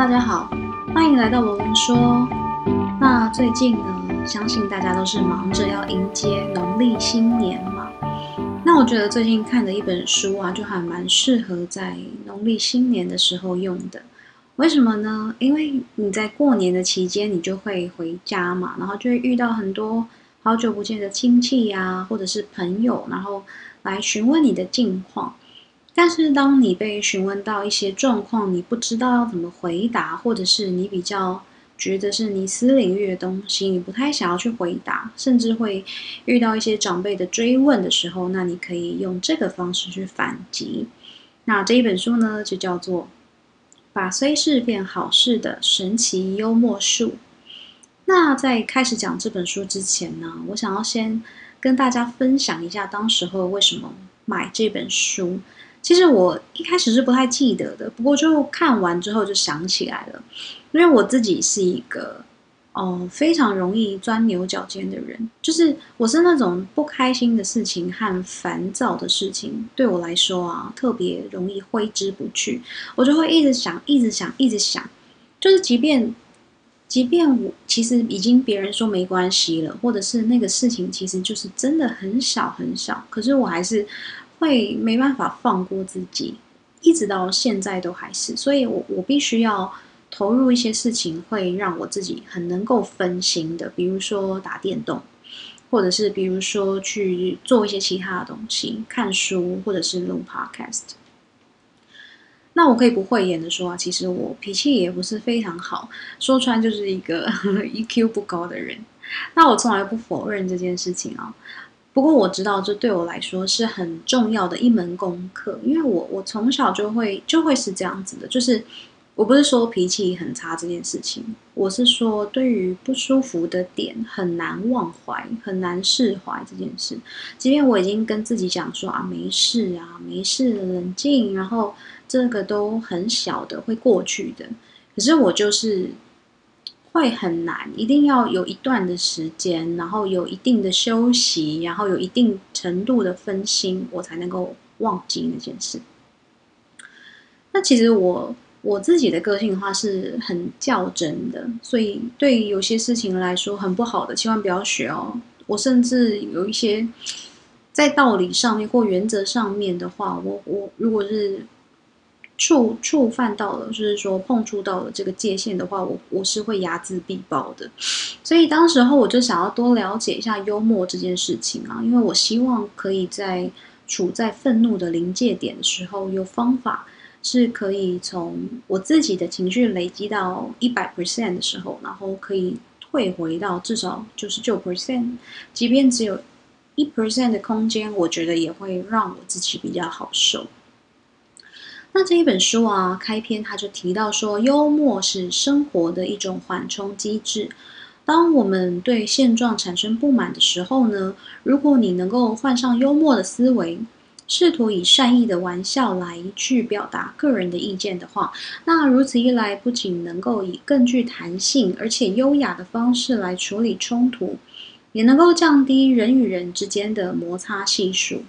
大家好，欢迎来到罗文说。那最近呢，相信大家都是忙着要迎接农历新年嘛。那我觉得最近看的一本书啊，就还蛮适合在农历新年的时候用的。为什么呢？因为你在过年的期间，你就会回家嘛，然后就会遇到很多好久不见的亲戚呀，或者是朋友，然后来询问你的近况。但是，当你被询问到一些状况，你不知道要怎么回答，或者是你比较觉得是你私领域的东西，你不太想要去回答，甚至会遇到一些长辈的追问的时候，那你可以用这个方式去反击。那这一本书呢，就叫做《把虽事变好事的神奇幽默术》。那在开始讲这本书之前呢，我想要先跟大家分享一下当时候为什么买这本书。其实我一开始是不太记得的，不过就看完之后就想起来了，因为我自己是一个哦非常容易钻牛角尖的人，就是我是那种不开心的事情和烦躁的事情对我来说啊特别容易挥之不去，我就会一直想，一直想，一直想，就是即便即便我其实已经别人说没关系了，或者是那个事情其实就是真的很小很小，可是我还是。会没办法放过自己，一直到现在都还是，所以我我必须要投入一些事情，会让我自己很能够分心的，比如说打电动，或者是比如说去做一些其他的东西，看书，或者是录 podcast。那我可以不讳言的说啊，其实我脾气也不是非常好，说穿就是一个 EQ 不高的人。那我从来不否认这件事情啊。不过我知道，这对我来说是很重要的一门功课，因为我我从小就会就会是这样子的，就是我不是说脾气很差这件事情，我是说对于不舒服的点很难忘怀，很难释怀这件事，即便我已经跟自己讲说啊没事啊没事，冷静，然后这个都很小的会过去的，可是我就是。会很难，一定要有一段的时间，然后有一定的休息，然后有一定程度的分心，我才能够忘记那件事。那其实我我自己的个性的话是很较真的，所以对有些事情来说很不好的，千万不要学哦。我甚至有一些在道理上面或原则上面的话，我我如果是。触触犯到了，就是说碰触到了这个界限的话，我我是会睚眦必报的。所以当时候我就想要多了解一下幽默这件事情啊，因为我希望可以在处在愤怒的临界点的时候，有方法是可以从我自己的情绪累积到一百 percent 的时候，然后可以退回到至少九十九 percent，即便只有一 percent 的空间，我觉得也会让我自己比较好受。那这一本书啊，开篇他就提到说，幽默是生活的一种缓冲机制。当我们对现状产生不满的时候呢，如果你能够换上幽默的思维，试图以善意的玩笑来去表达个人的意见的话，那如此一来，不仅能够以更具弹性而且优雅的方式来处理冲突，也能够降低人与人之间的摩擦系数。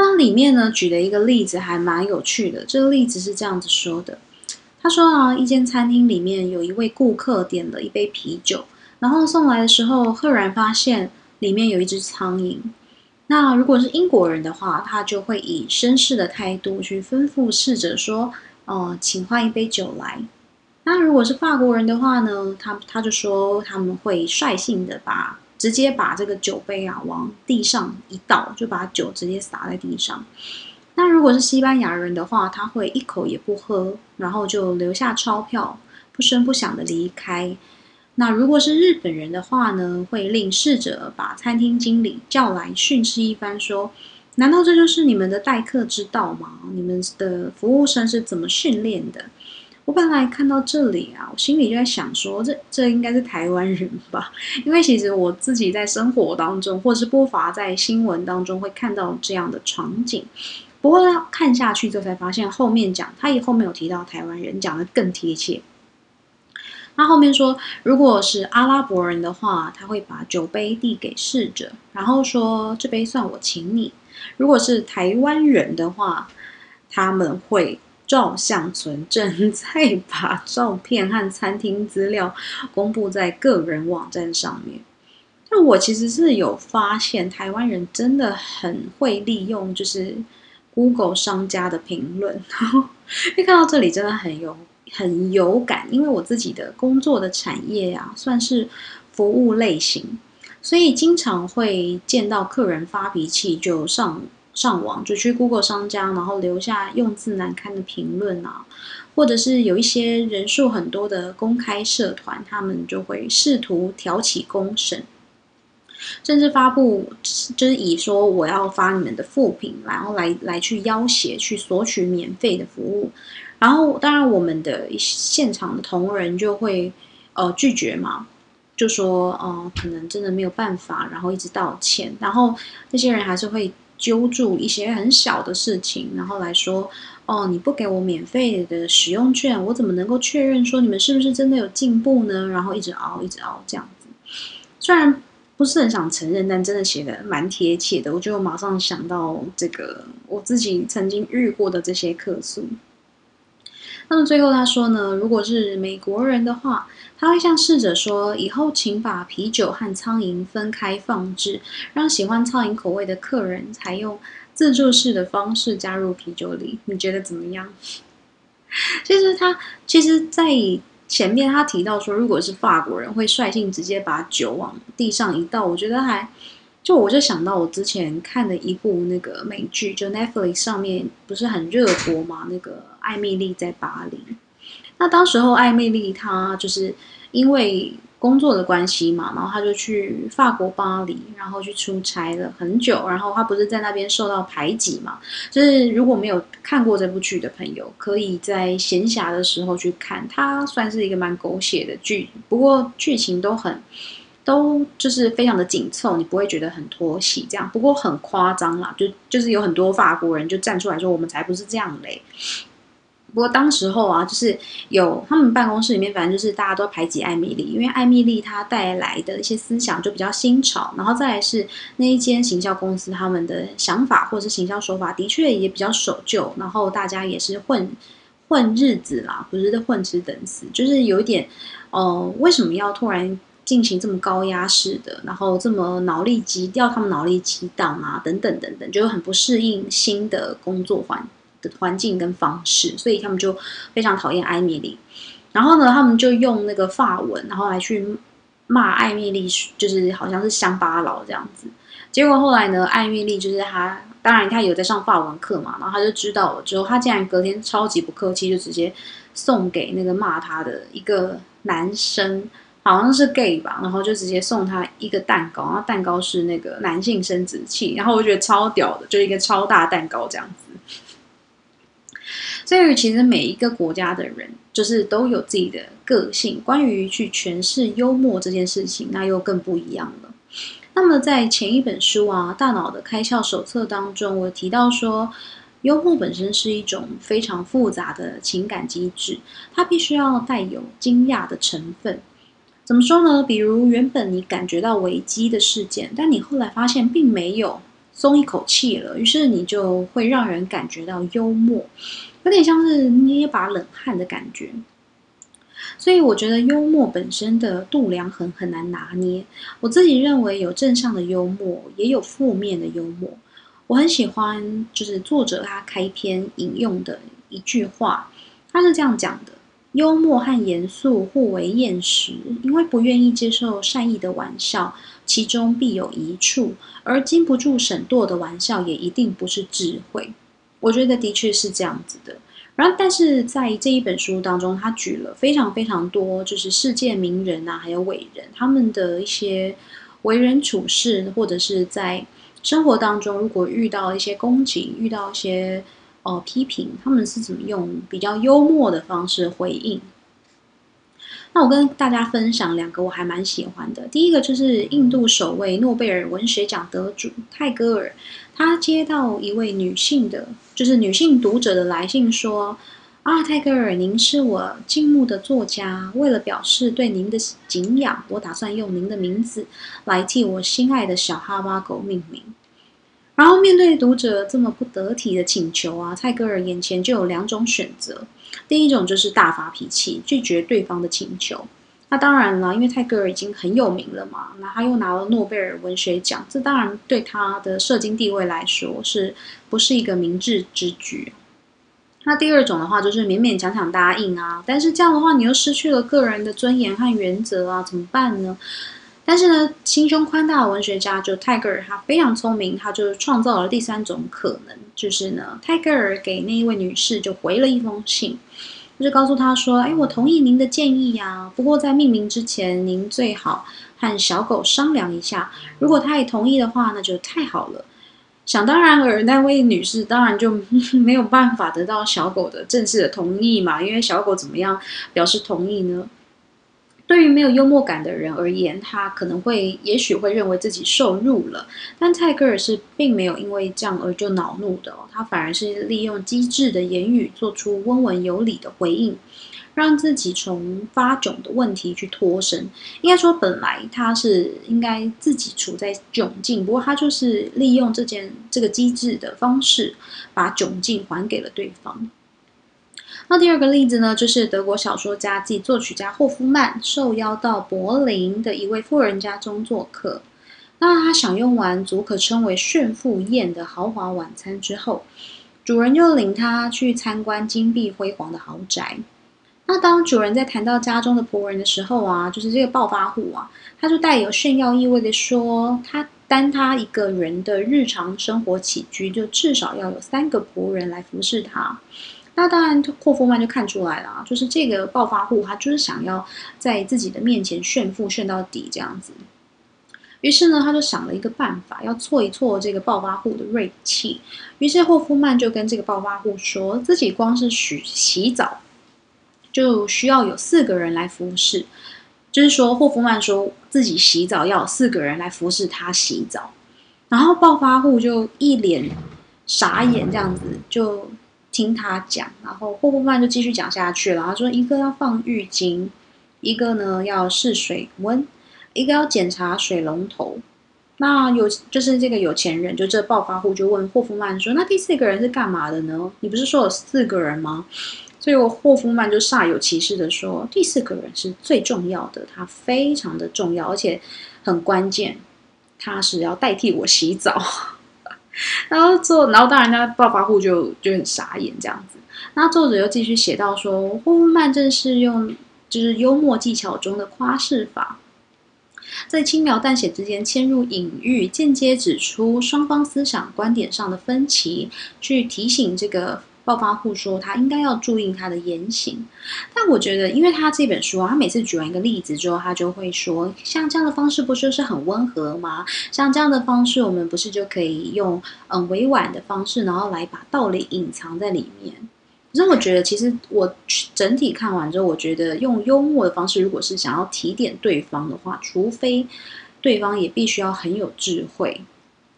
那里面呢，举了一个例子，还蛮有趣的。这个例子是这样子说的：他说啊，一间餐厅里面有一位顾客点了一杯啤酒，然后送来的时候，赫然发现里面有一只苍蝇。那如果是英国人的话，他就会以绅士的态度去吩咐侍者说：“哦，请换一杯酒来。”那如果是法国人的话呢，他他就说他们会率性的把。直接把这个酒杯啊往地上一倒，就把酒直接洒在地上。那如果是西班牙人的话，他会一口也不喝，然后就留下钞票，不声不响的离开。那如果是日本人的话呢，会令侍者把餐厅经理叫来训斥一番，说：难道这就是你们的待客之道吗？你们的服务生是怎么训练的？我本来看到这里啊，我心里就在想说，这这应该是台湾人吧？因为其实我自己在生活当中，或是不乏在新闻当中会看到这样的场景。不过看下去之后才发现，后面讲他以后没有提到台湾人，讲的更贴切。他后面说，如果是阿拉伯人的话，他会把酒杯递给侍者，然后说这杯算我请你。如果是台湾人的话，他们会。照相存证，再把照片和餐厅资料公布在个人网站上面。那我其实是有发现，台湾人真的很会利用，就是 Google 商家的评论。一看到这里，真的很有很有感，因为我自己的工作的产业啊，算是服务类型，所以经常会见到客人发脾气就上。上网就去 Google 商家，然后留下用字难堪的评论啊，或者是有一些人数很多的公开社团，他们就会试图挑起公审，甚至发布就是以说我要发你们的副品，然后来来去要挟，去索取免费的服务。然后当然我们的现场的同仁就会呃拒绝嘛，就说哦可能真的没有办法，然后一直道歉，然后那些人还是会。揪住一些很小的事情，然后来说，哦，你不给我免费的使用券，我怎么能够确认说你们是不是真的有进步呢？然后一直熬，一直熬这样子。虽然不是很想承认，但真的写的蛮贴切的。我就马上想到这个我自己曾经遇过的这些客诉。那么最后他说呢，如果是美国人的话，他会向侍者说，以后请把啤酒和苍蝇分开放置，让喜欢苍蝇口味的客人采用自助式的方式加入啤酒里。你觉得怎么样？其实他其实，在前面他提到说，如果是法国人会率性直接把酒往地上一倒，我觉得还。就我就想到我之前看的一部那个美剧，就 Netflix 上面不是很热播嘛？那个艾米丽在巴黎。那当时候艾米丽她就是因为工作的关系嘛，然后她就去法国巴黎，然后去出差了很久。然后她不是在那边受到排挤嘛？就是如果没有看过这部剧的朋友，可以在闲暇的时候去看。它算是一个蛮狗血的剧，不过剧情都很。都就是非常的紧凑，你不会觉得很拖戏这样。不过很夸张啦，就就是有很多法国人就站出来说，我们才不是这样嘞。不过当时候啊，就是有他们办公室里面，反正就是大家都排挤艾米丽，因为艾米丽她带来的一些思想就比较新潮，然后再来是那一间行销公司他们的想法或是行销手法的确也比较守旧，然后大家也是混混日子啦，不是混吃等死，就是有一点，哦，为什么要突然？进行这么高压式的，然后这么脑力激要他们脑力激荡啊，等等等等，就很不适应新的工作环的环境跟方式，所以他们就非常讨厌艾米丽。然后呢，他们就用那个法文，然后来去骂艾米丽，就是好像是乡巴佬这样子。结果后来呢，艾米丽就是他，当然他有在上法文课嘛，然后他就知道了之后，他竟然隔天超级不客气，就直接送给那个骂他的一个男生。好像是 gay 吧，然后就直接送他一个蛋糕，然后蛋糕是那个男性生殖器，然后我觉得超屌的，就一个超大蛋糕这样子。所以其实每一个国家的人，就是都有自己的个性。关于去诠释幽默这件事情，那又更不一样了。那么在前一本书啊，《大脑的开窍手册》当中，我提到说，幽默本身是一种非常复杂的情感机制，它必须要带有惊讶的成分。怎么说呢？比如原本你感觉到危机的事件，但你后来发现并没有松一口气了，于是你就会让人感觉到幽默，有点像是捏一把冷汗的感觉。所以我觉得幽默本身的度量衡很难拿捏。我自己认为有正向的幽默，也有负面的幽默。我很喜欢就是作者他开篇引用的一句话，他是这样讲的。幽默和严肃互为厌食，因为不愿意接受善意的玩笑，其中必有一处；而经不住审惰的玩笑，也一定不是智慧。我觉得的确是这样子的。然后，但是在这一本书当中，他举了非常非常多，就是世界名人啊，还有伟人他们的一些为人处事，或者是在生活当中，如果遇到一些攻击，遇到一些。呃，批评他们是怎么用比较幽默的方式回应？那我跟大家分享两个我还蛮喜欢的。第一个就是印度首位诺贝尔文学奖得主泰戈尔，他接到一位女性的，就是女性读者的来信说：“啊，泰戈尔，您是我敬慕的作家，为了表示对您的敬仰，我打算用您的名字来替我心爱的小哈巴狗命名。”然后面对读者这么不得体的请求啊，泰戈尔眼前就有两种选择。第一种就是大发脾气，拒绝对方的请求。那当然了，因为泰戈尔已经很有名了嘛，那他又拿了诺贝尔文学奖，这当然对他的社经地位来说是不是一个明智之举？那第二种的话，就是勉勉强强答应啊，但是这样的话，你又失去了个人的尊严和原则啊，怎么办呢？但是呢，心胸宽大的文学家就泰戈尔，他非常聪明，他就创造了第三种可能，就是呢，泰戈尔给那一位女士就回了一封信，就是告诉他说：“哎，我同意您的建议呀，不过在命名之前，您最好和小狗商量一下，如果他也同意的话，那就太好了。”想当然而那位女士当然就 没有办法得到小狗的正式的同意嘛，因为小狗怎么样表示同意呢？对于没有幽默感的人而言，他可能会，也许会认为自己受辱了。但泰戈尔是并没有因为这样而就恼怒的，他反而是利用机智的言语做出温文有礼的回应，让自己从发窘的问题去脱身。应该说，本来他是应该自己处在窘境，不过他就是利用这件这个机智的方式，把窘境还给了对方。那第二个例子呢，就是德国小说家暨作曲家霍夫曼受邀到柏林的一位富人家中做客。那他享用完足可称为炫富宴的豪华晚餐之后，主人就领他去参观金碧辉煌的豪宅。那当主人在谈到家中的仆人的时候啊，就是这个暴发户啊，他就带有炫耀意味的说，他单他一个人的日常生活起居，就至少要有三个仆人来服侍他。那当然，霍夫曼就看出来了，就是这个暴发户，他就是想要在自己的面前炫富炫到底这样子。于是呢，他就想了一个办法，要挫一挫这个暴发户的锐气。于是霍夫曼就跟这个暴发户说，自己光是洗洗澡就需要有四个人来服侍，就是说霍夫曼说自己洗澡要有四个人来服侍他洗澡。然后暴发户就一脸傻眼，这样子就。听他讲，然后霍夫曼就继续讲下去了。他说：“一个要放浴巾，一个呢要试水温，一个要检查水龙头。那有就是这个有钱人，就这暴发户就问霍夫曼说：‘那第四个人是干嘛的呢？你不是说有四个人吗？’所以霍夫曼就煞有其事的说：‘第四个人是最重要的，他非常的重要，而且很关键，他是要代替我洗澡。’” 然后做，然后当然，家暴发户就就很傻眼这样子。那作者又继续写到说，霍夫曼正是用就是幽默技巧中的夸饰法，在轻描淡写之间嵌入隐喻，间接指出双方思想观点上的分歧，去提醒这个。暴发户说他应该要注意他的言行，但我觉得，因为他这本书啊，他每次举完一个例子之后，他就会说，像这样的方式不就是很温和吗？像这样的方式，我们不是就可以用嗯委婉的方式，然后来把道理隐藏在里面？可是我觉得，其实我整体看完之后，我觉得用幽默的方式，如果是想要提点对方的话，除非对方也必须要很有智慧。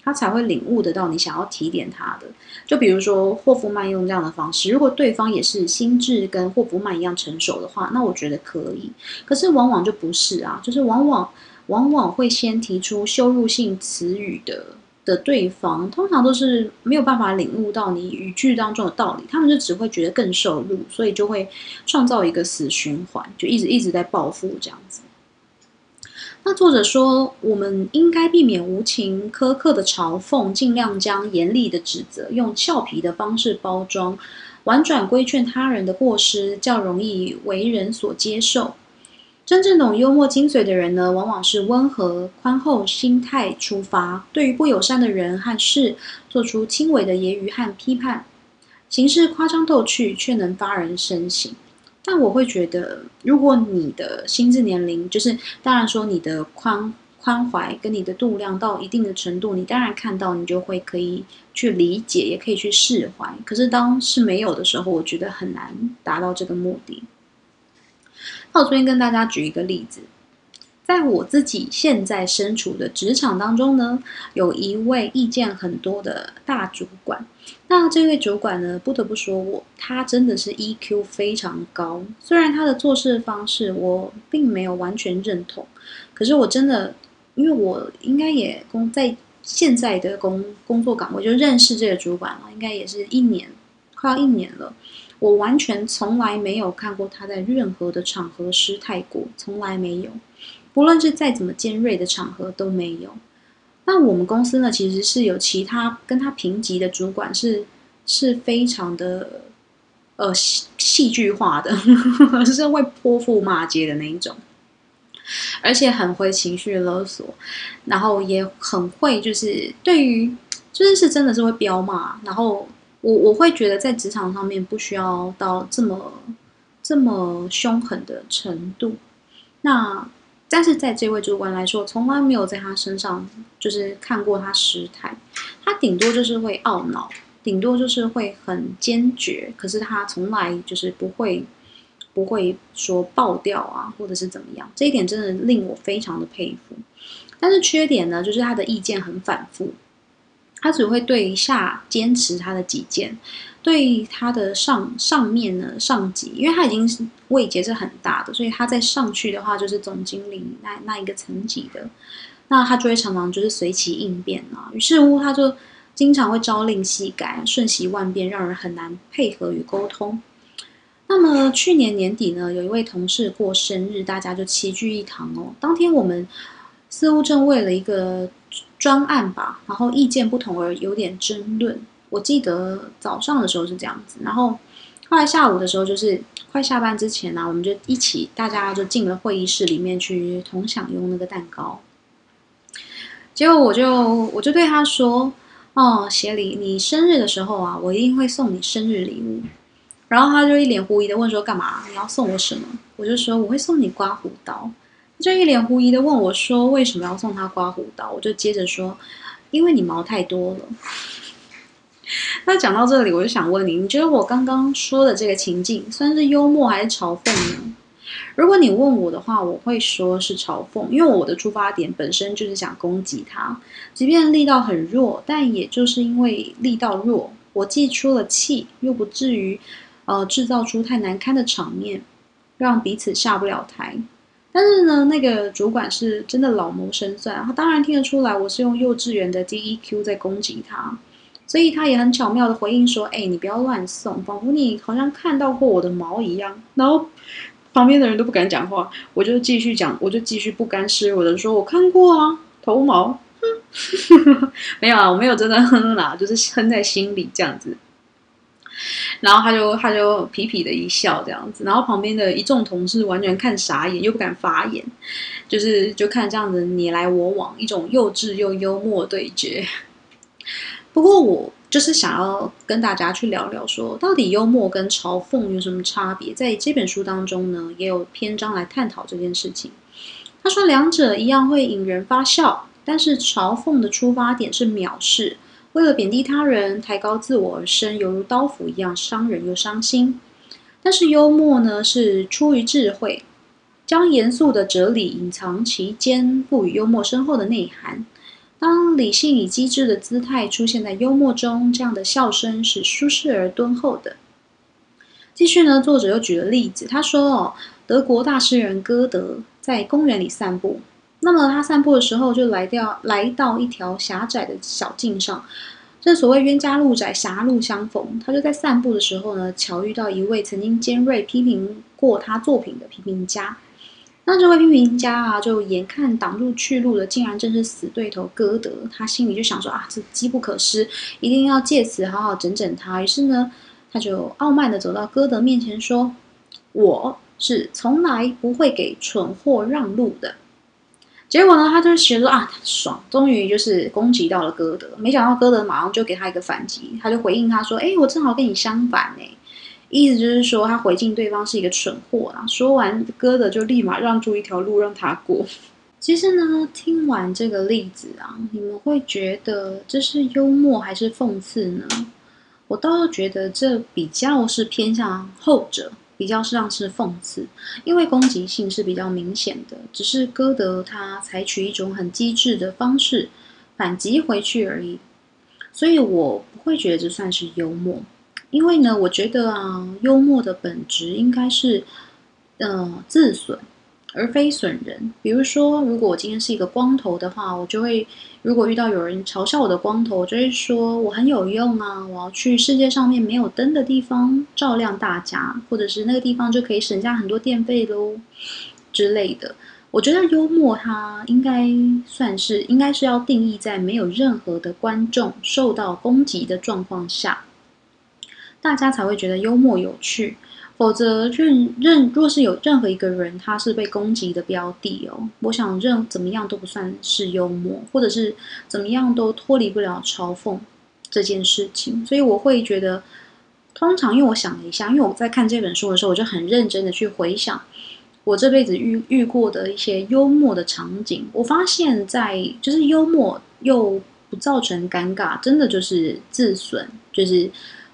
他才会领悟得到你想要提点他的。就比如说霍夫曼用这样的方式，如果对方也是心智跟霍夫曼一样成熟的话，那我觉得可以。可是往往就不是啊，就是往往往往会先提出羞辱性词语的的对方，通常都是没有办法领悟到你语句当中的道理，他们就只会觉得更受辱，所以就会创造一个死循环，就一直一直在报复这样子。那作者说，我们应该避免无情苛刻的嘲讽，尽量将严厉的指责用俏皮的方式包装，婉转规劝他人的过失，较容易为人所接受。真正懂幽默精髓的人呢，往往是温和宽厚心态出发，对于不友善的人和事，做出轻微的揶揄和批判，形式夸张逗趣，却能发人深省。但我会觉得，如果你的心智年龄，就是当然说你的宽宽怀跟你的度量到一定的程度，你当然看到你就会可以去理解，也可以去释怀。可是当是没有的时候，我觉得很难达到这个目的。那我昨天跟大家举一个例子。在我自己现在身处的职场当中呢，有一位意见很多的大主管。那这位主管呢，不得不说我，他真的是 EQ 非常高。虽然他的做事方式我并没有完全认同，可是我真的，因为我应该也工在现在的工工作岗位，就认识这个主管了，应该也是一年，快要一年了。我完全从来没有看过他在任何的场合失态过，从来没有。不论是再怎么尖锐的场合都没有。那我们公司呢，其实是有其他跟他平级的主管，是是非常的呃戏戏剧化的，是会泼妇骂街的那一种，而且很会情绪勒索，然后也很会就是对于就是是真的是会彪骂，然后我我会觉得在职场上面不需要到这么这么凶狠的程度，那。但是在这位主管来说，从来没有在他身上就是看过他失态，他顶多就是会懊恼，顶多就是会很坚决，可是他从来就是不会不会说爆掉啊，或者是怎么样，这一点真的令我非常的佩服。但是缺点呢，就是他的意见很反复，他只会对一下坚持他的己见。对他的上上面呢，上级，因为他已经是位阶是很大的，所以他再上去的话就是总经理那那一个层级的，那他就会常常就是随其应变啊，于是乎他就经常会朝令夕改，瞬息万变，让人很难配合与沟通。那么去年年底呢，有一位同事过生日，大家就齐聚一堂哦。当天我们似乎正为了一个专案吧，然后意见不同而有点争论。我记得早上的时候是这样子，然后后来下午的时候，就是快下班之前呢，我们就一起大家就进了会议室里面去同享用那个蛋糕。结果我就我就对他说：“哦，协理，你生日的时候啊，我一定会送你生日礼物。”然后他就一脸狐疑的问说：“干嘛？你要送我什么？”我就说：“我会送你刮胡刀。”他就一脸狐疑的问我说：“为什么要送他刮胡刀？”我就接着说：“因为你毛太多了。” 那讲到这里，我就想问你，你觉得我刚刚说的这个情境算是幽默还是嘲讽呢？如果你问我的话，我会说是嘲讽，因为我的出发点本身就是想攻击他，即便力道很弱，但也就是因为力道弱，我既出了气，又不至于呃制造出太难堪的场面，让彼此下不了台。但是呢，那个主管是真的老谋深算，他当然听得出来我是用幼稚园的 DEQ 在攻击他。所以他也很巧妙的回应说：“哎，你不要乱送，仿佛你好像看到过我的毛一样。”然后旁边的人都不敢讲话，我就继续讲，我就继续不甘示弱的说：“我看过啊，头毛，没有啊，我没有真的哼啦，就是哼在心里这样子。”然后他就他就痞痞的一笑这样子，然后旁边的一众同事完全看傻眼，又不敢发言，就是就看这样子你来我往，一种幼稚又幽默对决。不过我就是想要跟大家去聊聊，说到底幽默跟嘲讽有什么差别？在这本书当中呢，也有篇章来探讨这件事情。他说，两者一样会引人发笑，但是嘲讽的出发点是藐视，为了贬低他人、抬高自我而生，犹如刀斧一样伤人又伤心。但是幽默呢，是出于智慧，将严肃的哲理隐藏其间，赋予幽默深厚的内涵。当理性以机智的姿态出现在幽默中，这样的笑声是舒适而敦厚的。继续呢，作者又举了例子，他说：“哦，德国大诗人歌德在公园里散步，那么他散步的时候就来到来到一条狭窄的小径上，正所谓冤家路窄，狭路相逢。他就在散步的时候呢，巧遇到一位曾经尖锐批评过他作品的批评家。”那这位批评家啊，就眼看挡住去路的，竟然正是死对头歌德。他心里就想说啊，这机不可失，一定要借此好好整整他。于是呢，他就傲慢的走到歌德面前说：“我是从来不会给蠢货让路的。”结果呢，他就觉得说啊，爽，终于就是攻击到了歌德。没想到歌德马上就给他一个反击，他就回应他说：“哎，我正好跟你相反呢。”意思就是说，他回敬对方是一个蠢货啊。说完，歌德就立马让出一条路让他过。其实呢，听完这个例子啊，你们会觉得这是幽默还是讽刺呢？我倒是觉得这比较是偏向后者，比较像是讽刺，因为攻击性是比较明显的。只是歌德他采取一种很机智的方式反击回去而已，所以我不会觉得这算是幽默。因为呢，我觉得啊，幽默的本质应该是，呃，自损，而非损人。比如说，如果我今天是一个光头的话，我就会如果遇到有人嘲笑我的光头，我就会说我很有用啊，我要去世界上面没有灯的地方照亮大家，或者是那个地方就可以省下很多电费喽之类的。我觉得幽默它应该算是应该是要定义在没有任何的观众受到攻击的状况下，大家才会觉得幽默有趣。否则，任任若是有任何一个人他是被攻击的标的哦，我想任怎么样都不算是幽默，或者是怎么样都脱离不了嘲讽这件事情。所以我会觉得，通常因为我想了一下，因为我在看这本书的时候，我就很认真的去回想我这辈子遇遇过的一些幽默的场景。我发现，在就是幽默又不造成尴尬，真的就是自损，就是。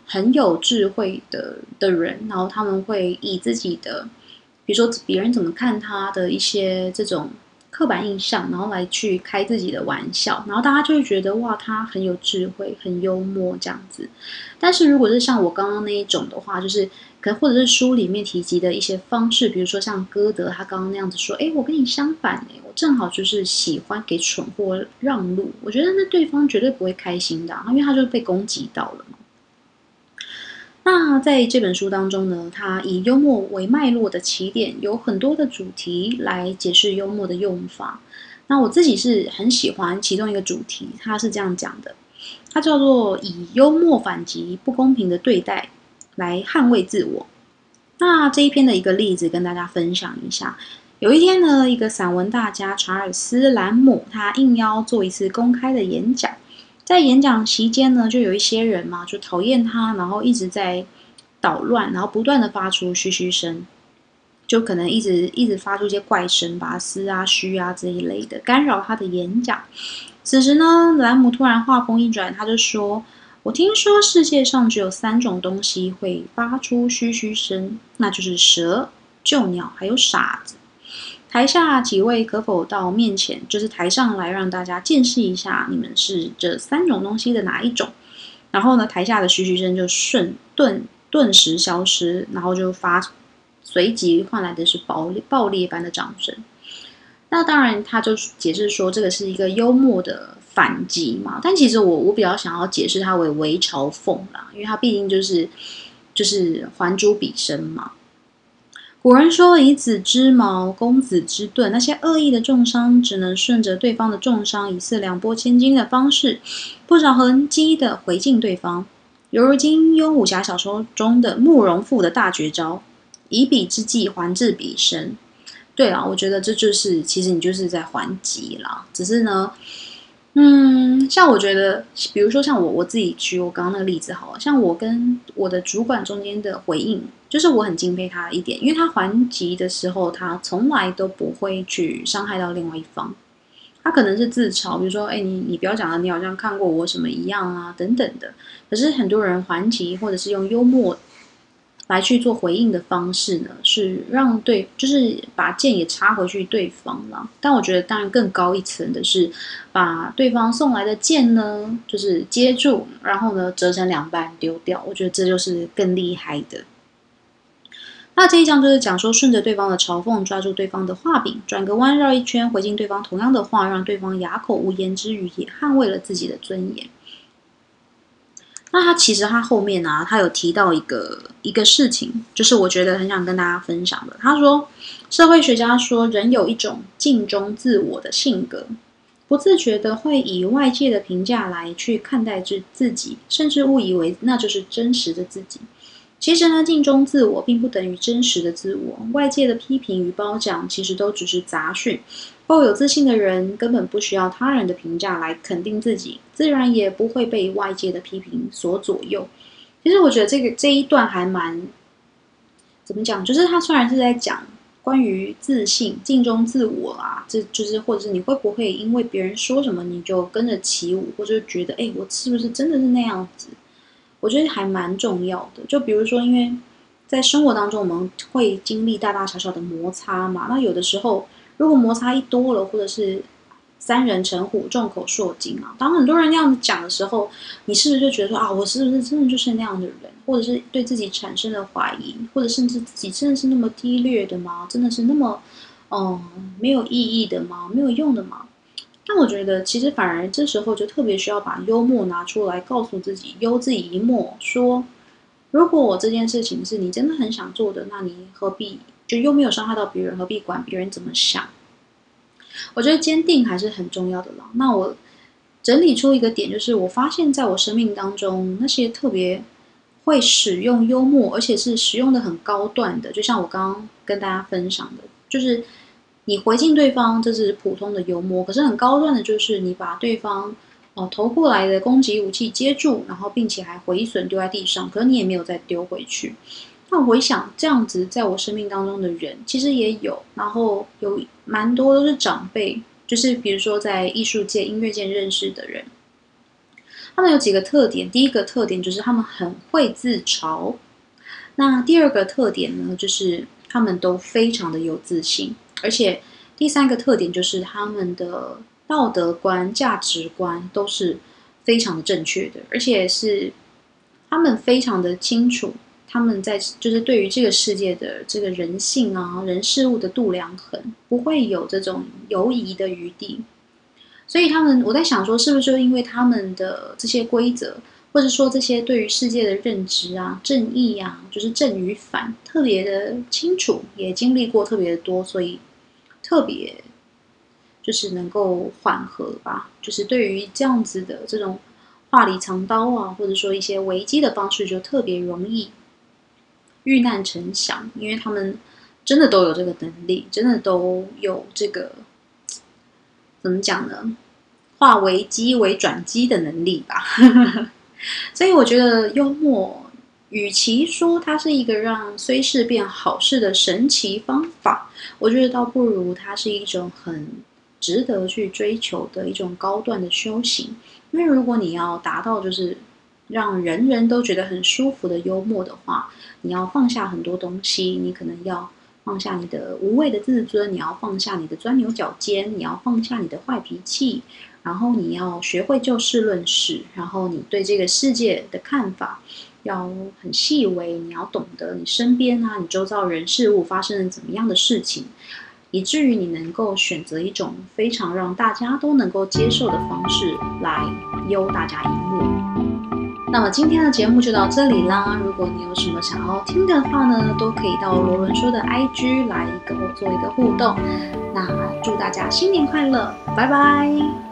很有智慧的的人，然后他们会以自己的，比如说别人怎么看他的一些这种刻板印象，然后来去开自己的玩笑，然后大家就会觉得哇，他很有智慧，很幽默这样子。但是如果是像我刚刚那一种的话，就是可能或者是书里面提及的一些方式，比如说像歌德他刚刚那样子说，哎，我跟你相反哎，我正好就是喜欢给蠢货让路，我觉得那对方绝对不会开心的，因为他就被攻击到了嘛。那在这本书当中呢，它以幽默为脉络的起点，有很多的主题来解释幽默的用法。那我自己是很喜欢其中一个主题，它是这样讲的，它叫做以幽默反击不公平的对待，来捍卫自我。那这一篇的一个例子跟大家分享一下。有一天呢，一个散文大家查尔斯·兰姆，他应邀做一次公开的演讲。在演讲期间呢，就有一些人嘛，就讨厌他，然后一直在捣乱，然后不断的发出嘘嘘声，就可能一直一直发出一些怪声吧，嘶啊、嘘啊这一类的，干扰他的演讲。此时呢，兰姆突然话锋一转，他就说：“我听说世界上只有三种东西会发出嘘嘘声，那就是蛇、旧鸟还有傻子。”台下几位可否到面前，就是台上来让大家见识一下，你们是这三种东西的哪一种？然后呢，台下的嘘嘘声就瞬顿顿时消失，然后就发随即换来的是爆爆裂般的掌声。那当然，他就解释说这个是一个幽默的反击嘛。但其实我我比较想要解释它为微嘲讽啦，因为它毕竟就是就是还珠笔身嘛。古人说：“以子之矛攻子之盾。”那些恶意的重伤，只能顺着对方的重伤，以四两拨千斤的方式，不着痕迹的回敬对方，犹如金庸武侠小说中的慕容复的大绝招——以彼之计还治彼身。对啊，我觉得这就是其实你就是在还击啦，只是呢。嗯，像我觉得，比如说像我我自己举我刚刚那个例子，好了，像我跟我的主管中间的回应，就是我很敬佩他一点，因为他还击的时候，他从来都不会去伤害到另外一方，他可能是自嘲，比如说，哎，你你不要讲了，你好像看过我什么一样啊，等等的。可是很多人还击，或者是用幽默。来去做回应的方式呢，是让对，就是把剑也插回去对方了。但我觉得，当然更高一层的是，把对方送来的剑呢，就是接住，然后呢折成两半丢掉。我觉得这就是更厉害的。那这一章就是讲说，顺着对方的嘲讽，抓住对方的画柄，转个弯绕一圈，回敬对方同样的话，让对方哑口无言之余，也捍卫了自己的尊严。那他其实他后面呢，他有提到一个一个事情，就是我觉得很想跟大家分享的。他说，社会学家说，人有一种镜中自我的性格，不自觉的会以外界的评价来去看待自自己，甚至误以为那就是真实的自己。其实呢，镜中自我并不等于真实的自我，外界的批评与褒奖其实都只是杂讯。够有自信的人根本不需要他人的评价来肯定自己，自然也不会被外界的批评所左右。其实我觉得这个这一段还蛮怎么讲，就是他虽然是在讲关于自信、镜中自我啊，这就是或者是你会不会因为别人说什么你就跟着起舞，或者觉得哎，我是不是真的是那样子？我觉得还蛮重要的。就比如说，因为在生活当中我们会经历大大小小的摩擦嘛，那有的时候。如果摩擦一多了，或者是三人成虎，众口铄金啊，当很多人那样子讲的时候，你是不是就觉得说啊，我是不是真的就是那样的人，或者是对自己产生了怀疑，或者甚至自己真的是那么低劣的吗？真的是那么嗯，没有意义的吗？没有用的吗？但我觉得，其实反而这时候就特别需要把幽默拿出来，告诉自己，悠自己一默，说，如果我这件事情是你真的很想做的，那你何必就又没有伤害到别人，何必管别人怎么想？我觉得坚定还是很重要的啦。那我整理出一个点，就是我发现在我生命当中，那些特别会使用幽默，而且是使用的很高段的，就像我刚刚跟大家分享的，就是。你回敬对方，这是普通的幽默；可是很高段的，就是你把对方哦投过来的攻击武器接住，然后并且还回损丢在地上，可是你也没有再丢回去。那回想，这样子在我生命当中的人，其实也有，然后有蛮多都是长辈，就是比如说在艺术界、音乐界认识的人，他们有几个特点。第一个特点就是他们很会自嘲，那第二个特点呢，就是他们都非常的有自信。而且第三个特点就是他们的道德观、价值观都是非常的正确的，而且是他们非常的清楚，他们在就是对于这个世界的这个人性啊、人事物的度量衡，不会有这种犹疑的余地。所以他们，我在想说，是不是就因为他们的这些规则，或者说这些对于世界的认知啊、正义啊，就是正与反，特别的清楚，也经历过特别的多，所以。特别就是能够缓和吧，就是对于这样子的这种话里藏刀啊，或者说一些危机的方式，就特别容易遇难成祥，因为他们真的都有这个能力，真的都有这个怎么讲呢？化危机为转机的能力吧。所以我觉得幽默。与其说它是一个让虽事变好事的神奇方法，我觉得倒不如它是一种很值得去追求的一种高段的修行。因为如果你要达到就是让人人都觉得很舒服的幽默的话，你要放下很多东西，你可能要放下你的无谓的自尊，你要放下你的钻牛角尖，你要放下你的坏脾气，然后你要学会就事论事，然后你对这个世界的看法。要很细微，你要懂得你身边啊，你周遭人事物发生了怎么样的事情，以至于你能够选择一种非常让大家都能够接受的方式来忧大家一目。那么今天的节目就到这里啦。如果你有什么想要听的话呢，都可以到罗伦说的 IG 来跟我做一个互动。那祝大家新年快乐，拜拜。